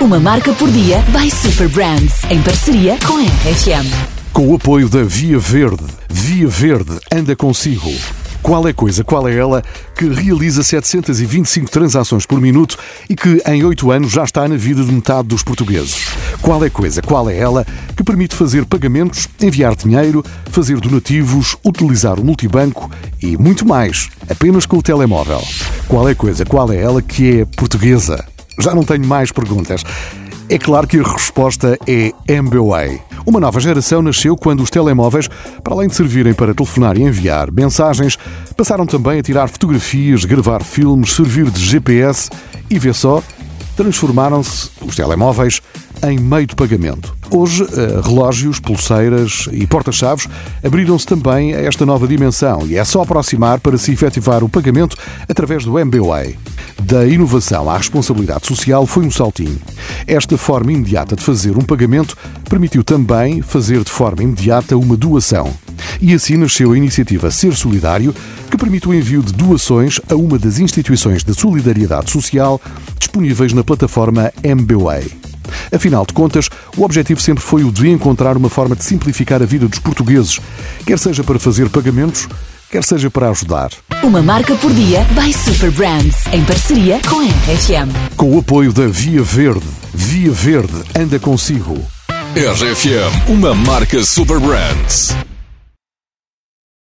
Uma marca por dia by Super Brands, em parceria com a RFM. Com o apoio da Via Verde. Via Verde anda consigo. Qual é coisa, qual é ela que realiza 725 transações por minuto e que em 8 anos já está na vida de metade dos portugueses? Qual é coisa, qual é ela que permite fazer pagamentos, enviar dinheiro, fazer donativos, utilizar o multibanco e muito mais, apenas com o telemóvel? Qual é coisa, qual é ela que é portuguesa? Já não tenho mais perguntas. É claro que a resposta é MBWay. Uma nova geração nasceu quando os telemóveis, para além de servirem para telefonar e enviar mensagens, passaram também a tirar fotografias, gravar filmes, servir de GPS e vê só, transformaram-se os telemóveis em meio de pagamento. Hoje, eh, relógios, pulseiras e porta-chaves abriram-se também a esta nova dimensão e é só aproximar para se efetivar o pagamento através do MBWay. Da inovação à responsabilidade social foi um saltinho. Esta forma imediata de fazer um pagamento permitiu também fazer de forma imediata uma doação. E assim nasceu a iniciativa Ser Solidário, que permite o envio de doações a uma das instituições de solidariedade social disponíveis na plataforma MBWay. Afinal de contas, o objetivo sempre foi o de encontrar uma forma de simplificar a vida dos portugueses, quer seja para fazer pagamentos, quer seja para ajudar. Uma marca por dia by Super Brands, em parceria com a RFM. Com o apoio da Via Verde. Via Verde anda consigo. RFM, uma marca Super Brands.